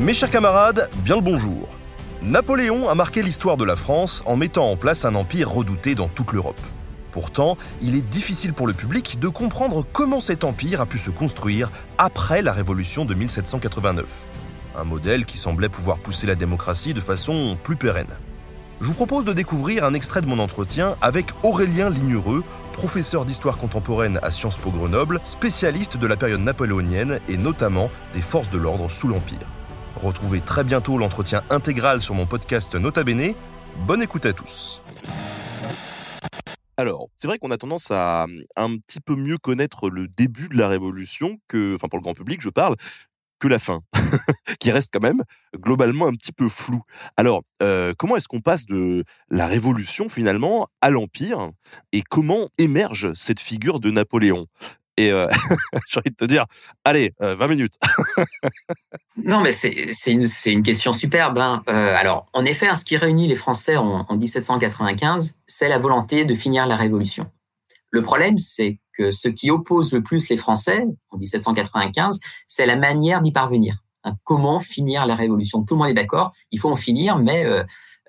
Mes chers camarades, bien le bonjour. Napoléon a marqué l'histoire de la France en mettant en place un empire redouté dans toute l'Europe. Pourtant, il est difficile pour le public de comprendre comment cet empire a pu se construire après la Révolution de 1789. Un modèle qui semblait pouvoir pousser la démocratie de façon plus pérenne. Je vous propose de découvrir un extrait de mon entretien avec Aurélien Lignereux, professeur d'histoire contemporaine à Sciences Po Grenoble, spécialiste de la période napoléonienne et notamment des forces de l'ordre sous l'Empire. Retrouvez très bientôt l'entretien intégral sur mon podcast Nota Bene. Bonne écoute à tous. Alors, c'est vrai qu'on a tendance à un petit peu mieux connaître le début de la Révolution que, enfin pour le grand public, je parle, que la fin, qui reste quand même globalement un petit peu flou. Alors, euh, comment est-ce qu'on passe de la Révolution finalement à l'Empire et comment émerge cette figure de Napoléon? Et euh, j'ai envie de te dire, allez, 20 euh, minutes. non, mais c'est une, question superbe. Hein. Euh, alors, en effet, hein, ce qui réunit les Français en, 1795, c'est la volonté de finir la Révolution. Le problème, c'est que ce qui oppose le plus les Français en 1795, c'est la manière d'y parvenir. Hein, comment finir la Révolution? Tout le monde est d'accord, il faut en finir, mais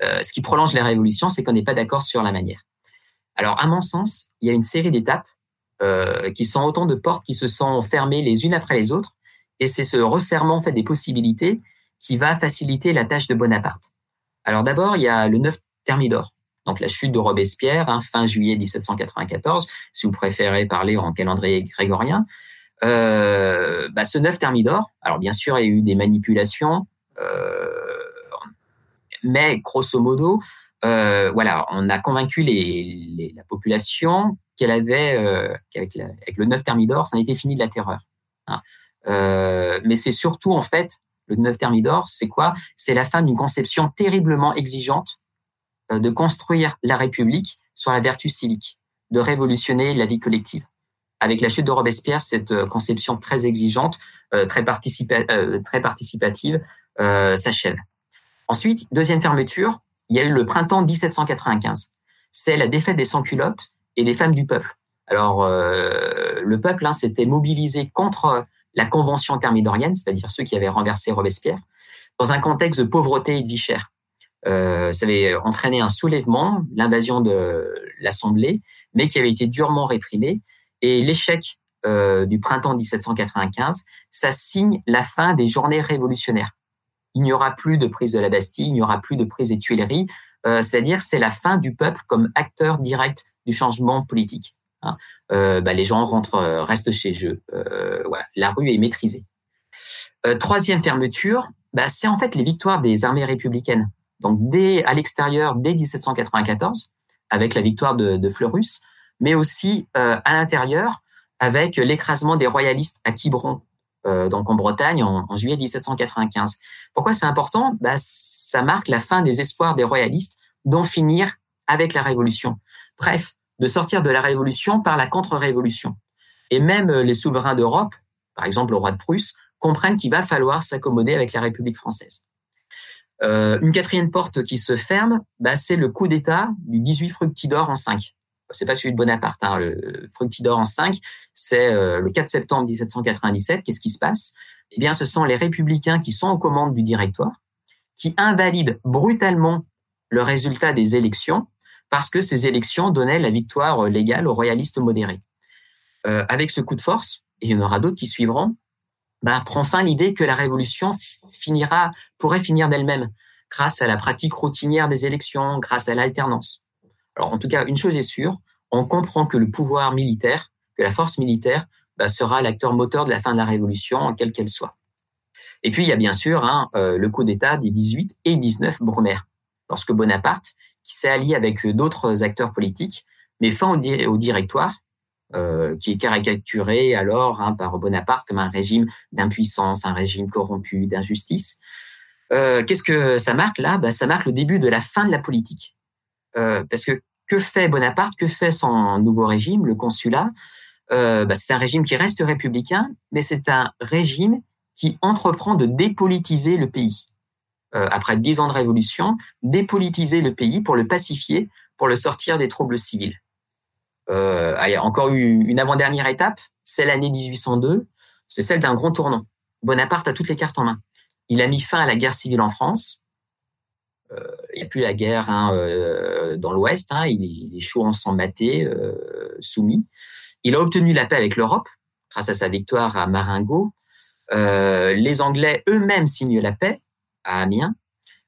ce qui prolonge la Révolution, c'est qu'on n'est pas d'accord sur la manière. Alors, à mon sens, il y a une série d'étapes qui sont autant de portes qui se sont fermées les unes après les autres. Et c'est ce resserrement fait des possibilités qui va faciliter la tâche de Bonaparte. Alors d'abord, il y a le 9 Thermidor, donc la chute de Robespierre, hein, fin juillet 1794, si vous préférez parler en calendrier grégorien. Euh, bah, ce 9 Thermidor, alors bien sûr, il y a eu des manipulations, euh, mais grosso modo, euh, voilà, on a convaincu la population qu'elle avait, euh, avec le 9 Thermidor, ça en était fini de la terreur. Hein. Euh, mais c'est surtout, en fait, le 9 Thermidor, c'est quoi? C'est la fin d'une conception terriblement exigeante euh, de construire la République sur la vertu civique, de révolutionner la vie collective. Avec la chute de Robespierre, cette conception très exigeante, très, très participative, s'achève. Ensuite, deuxième fermeture, il y a eu le printemps 1795. C'est la défaite des sans-culottes et des femmes du peuple. Alors, euh, le peuple hein, s'était mobilisé contre la convention thermidorienne, c'est-à-dire ceux qui avaient renversé Robespierre, dans un contexte de pauvreté et de vie chère. Euh, ça avait entraîné un soulèvement, l'invasion de l'Assemblée, mais qui avait été durement réprimé. Et l'échec euh, du printemps 1795, ça signe la fin des journées révolutionnaires il n'y aura plus de prise de la Bastille, il n'y aura plus de prise des Tuileries. Euh, c'est-à-dire c'est la fin du peuple comme acteur direct du changement politique. Hein. Euh, bah, les gens rentrent, euh, restent chez eux. Voilà, la rue est maîtrisée. troisième fermeture, bah, c'est en fait les victoires des armées républicaines. Donc dès à l'extérieur, dès 1794, avec la victoire de, Fleurus, mais aussi à l'intérieur avec l'écrasement des royalistes à Quiberon euh, donc en Bretagne en, juillet 1795. Pourquoi c'est important? Bah, Ça marque la fin des espoirs des royalistes d'en finir avec la Révolution. Bref, de sortir de la Révolution par la contre-révolution. Et même euh, les souverains d'Europe, par exemple le roi de Prusse, comprennent qu'il va falloir s'accommoder avec la République française. Euh, une quatrième porte qui se ferme, bah, c'est le coup d'État du 18 Fructidor en 5 c'est pas celui de Bonaparte, hein, le Fructidor en 5, c'est euh, le 4 septembre 1797. Qu'est-ce qui se passe? Eh bien, ce sont les républicains qui sont aux commandes du directoire, qui invalident brutalement le résultat des élections parce que ces élections donnaient la victoire légale aux royalistes modérés. Euh, avec ce coup de force, et il y en aura d'autres qui suivront, bah, prend fin l'idée que la révolution finira, pourrait finir d'elle-même grâce à la pratique routinière des élections, grâce à l'alternance. Alors, en tout cas, une chose est sûre, on comprend que le pouvoir militaire, que la force militaire, bah, sera l'acteur moteur de la fin de la Révolution, quelle qu'elle soit. Et puis, il y a bien sûr hein, euh, le coup d'État des 18 et 19 Brumaire, lorsque Bonaparte, qui s'est allié avec d'autres acteurs politiques, met fin au, directoire, euh, qui est caricaturé alors hein, par Bonaparte comme un régime d'impuissance, un régime corrompu, d'injustice. Euh, qu'est-ce que ça marque là? Bah, Ça marque le début de la fin de la politique. Euh, parce que que fait Bonaparte? Que fait son nouveau régime, le consulat? Euh, bah, C'est un régime qui reste républicain, mais c'est un régime qui entreprend de dépolitiser le pays. Euh, après dix ans de révolution, dépolitiser le pays pour le pacifier, pour le sortir des troubles civils. Euh, allez, encore une avant-dernière étape, c'est l'année 1802, c'est celle d'un grand tournant. Bonaparte a toutes les cartes en main. Il a mis fin à la guerre civile en France. Euh, il n'y a plus la guerre hein, euh, dans l'Ouest. Hein, il, est chaud en sang soumis. Il a obtenu la paix avec l'Europe grâce à sa victoire à Marengo. les Anglais eux-mêmes signent la paix à Amiens.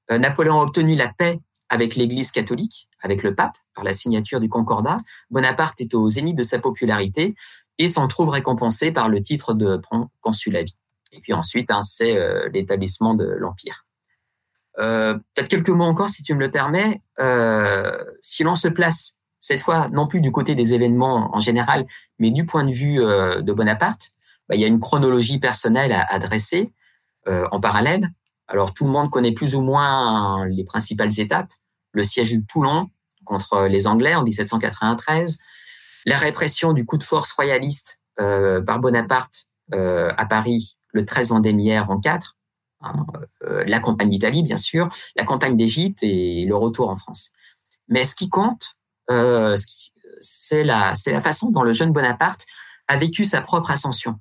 Napoléon a obtenu la paix avec l'Église catholique, avec le pape, par la signature du Concordat. Bonaparte est au zénith de sa popularité et s'en trouve récompensé par le titre de consul à vie. Et puis ensuite, hein, c'est euh, l'établissement de l'Empire. Euh, Peut-être quelques mots encore, si tu me le permets. Euh, si l'on se place cette fois non plus du côté des événements en général, mais du point de vue euh, de Bonaparte, bah, il y a une chronologie personnelle à, à dresser euh, en parallèle. Alors tout le monde connaît plus ou moins les principales étapes. Le siège de Toulon contre les Anglais en 1793, la répression du coup de force royaliste euh, par Bonaparte euh, à Paris le 13 vendémiaire en 4, hein, euh, la campagne d'Italie bien sûr, la campagne d'Égypte et le retour en France. Mais ce qui compte, euh, c'est la, la façon dont le jeune Bonaparte a vécu sa propre ascension.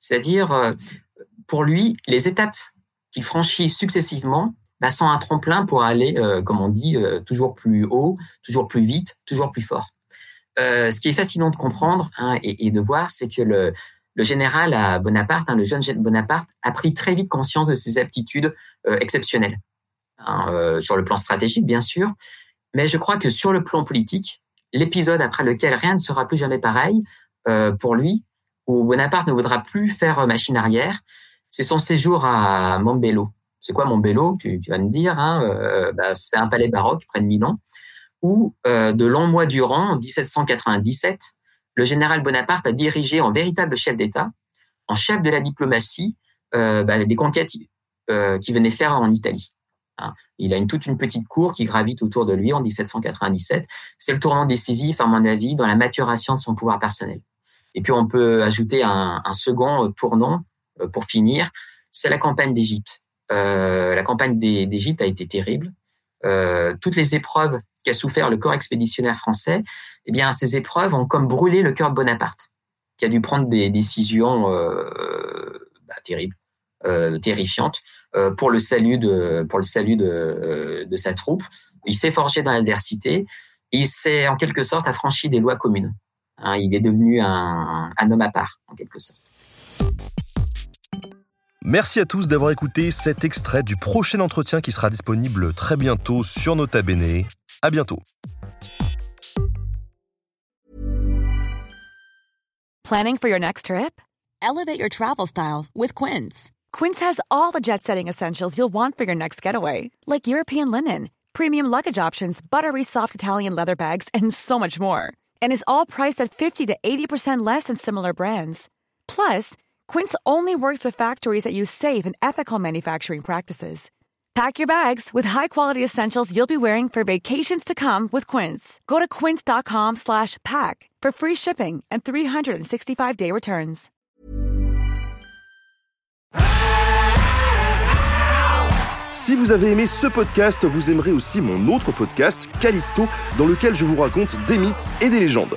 C'est-à-dire, euh, pour lui, les étapes qu'il franchit successivement bah, sont un tremplin pour aller, euh, comme on dit, euh, toujours plus haut, toujours plus vite, toujours plus fort. Euh, ce qui est fascinant de comprendre hein, et, de voir, c'est que le, général Bonaparte, hein, le jeune Bonaparte, a pris très vite conscience de ses aptitudes exceptionnelles. Hein, sur le plan stratégique, bien sûr, mais je crois que sur le plan politique, l'épisode après lequel rien ne sera plus jamais pareil, pour lui, où Bonaparte ne voudra plus faire machine arrière, c'est son séjour à Montbello. C'est quoi Montbello tu, vas me dire. Hein, euh, bah, c'est un palais baroque près de Milan, où euh, de longs mois durant, en 1797, le général Bonaparte a dirigé en véritable chef d'État, en chef de la diplomatie, euh, bah, des conquêtes qu'il venait faire en Italie. Hein. Il a une, toute une petite cour qui gravite autour de lui en 1797. C'est le tournant décisif, à mon avis, dans la maturation de son pouvoir personnel. Et puis on peut ajouter un, second tournant pour finir, c'est la campagne d'Égypte. Euh, la campagne d'Égypte a été terrible. Euh, toutes les épreuves qu'a souffert le corps expéditionnaire français, eh bien, ces épreuves ont comme brûlé le cœur de Bonaparte, qui a dû prendre des décisions euh, bah, terribles, euh, terrifiantes, euh, pour le salut de, pour euh, sa troupe. Il s'est forgé dans l'adversité. Il s'est en quelque sorte affranchi des lois communes. Hein, il est devenu un homme à part, en quelque sorte. Merci à tous d'avoir écouté cet extrait du prochain entretien qui sera disponible très bientôt sur Nota Bene. À bientôt. Planning for your next trip? Elevate your travel style with Quince. Quince has all the jet setting essentials you'll want for your next getaway, like European linen, premium luggage options, buttery soft Italian leather bags, and so much more. And is all priced at 50 to 80% less than similar brands. Plus, Quince only works with factories that use safe and ethical manufacturing practices. Pack your bags with high-quality essentials you'll be wearing for vacations to come with Quince. Go to quince.com/pack for free shipping and 365-day returns. Si vous avez aimé ce podcast, vous aimerez aussi mon autre podcast, Callisto, dans lequel je vous raconte des mythes et des légendes.